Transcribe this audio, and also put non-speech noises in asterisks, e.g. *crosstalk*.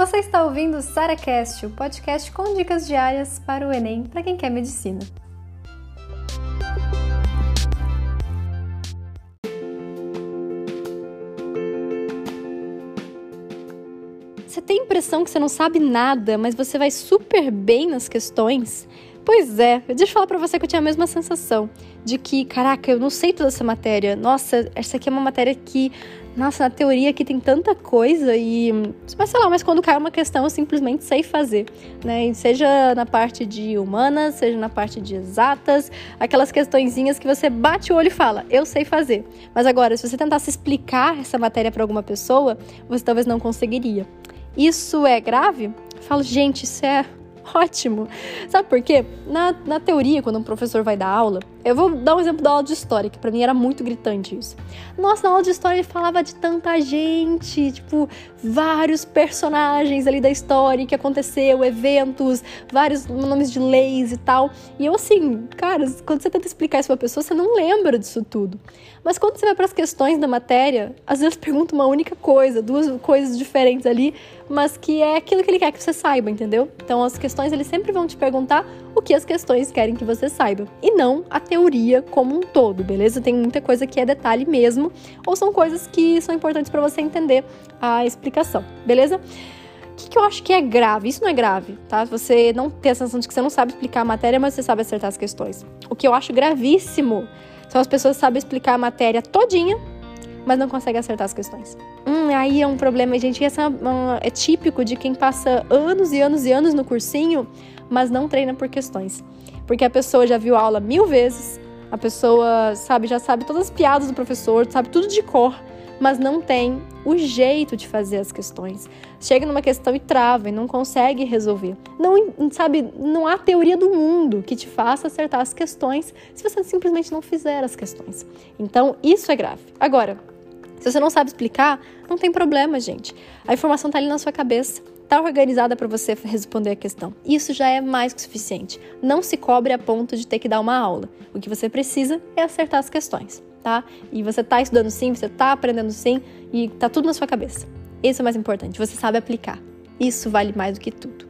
Você está ouvindo o SaraCast, o podcast com dicas diárias para o Enem para quem quer medicina. Você tem a impressão que você não sabe nada, mas você vai super bem nas questões? Pois é, deixa eu falar pra você que eu tinha a mesma sensação de que, caraca, eu não sei toda essa matéria. Nossa, essa aqui é uma matéria que, nossa, na teoria aqui tem tanta coisa e, mas sei lá, mas quando cai uma questão eu simplesmente sei fazer, né? Seja na parte de humanas, seja na parte de exatas, aquelas questõezinhas que você bate o olho e fala, eu sei fazer. Mas agora, se você tentasse explicar essa matéria para alguma pessoa, você talvez não conseguiria. Isso é grave? Eu falo, gente, isso é *laughs* ótimo. Sabe por quê? Na, na teoria, quando um professor vai dar aula, eu vou dar um exemplo da aula de história, que para mim era muito gritante isso. Nossa, na aula de história ele falava de tanta gente, tipo, vários personagens ali da história que aconteceu, eventos, vários nomes de leis e tal. E eu assim, cara, quando você tenta explicar isso pra pessoa, você não lembra disso tudo. Mas quando você vai para as questões da matéria, às vezes *laughs* pergunta uma única coisa, duas coisas diferentes ali, mas que é aquilo que ele quer que você saiba, entendeu? Então as questões eles sempre vão te perguntar o que as questões querem que você saiba e não a teoria como um todo, beleza? Tem muita coisa que é detalhe mesmo, ou são coisas que são importantes para você entender a explicação, beleza? O que, que, eu acho que é grave? Isso não é grave, tá? Você não ter a sensação de que você não sabe explicar a matéria, mas você sabe acertar as questões. O que eu acho gravíssimo são as pessoas que sabem explicar a matéria todinha, mas não conseguem acertar as questões. Hum, aí é um problema, gente. Essa é, é típico de quem passa anos e anos e anos no cursinho, mas não treina por questões. Porque a pessoa já viu a aula mil vezes, a pessoa sabe, já sabe todas as piadas do professor, sabe tudo de cor, mas não tem o jeito de fazer as questões. Chega numa questão e trava e não consegue resolver. Não, sabe, não há teoria do mundo que te faça acertar as questões se você simplesmente não fizer as questões. Então, isso é grave. Agora, se você não sabe explicar, não tem problema, gente. A informação está ali na sua cabeça, está organizada para você responder a questão. Isso já é mais que suficiente. Não se cobre a ponto de ter que dar uma aula. O que você precisa é acertar as questões, tá? E você está estudando sim, você está aprendendo sim e está tudo na sua cabeça. Esse é o mais importante, você sabe aplicar. Isso vale mais do que tudo.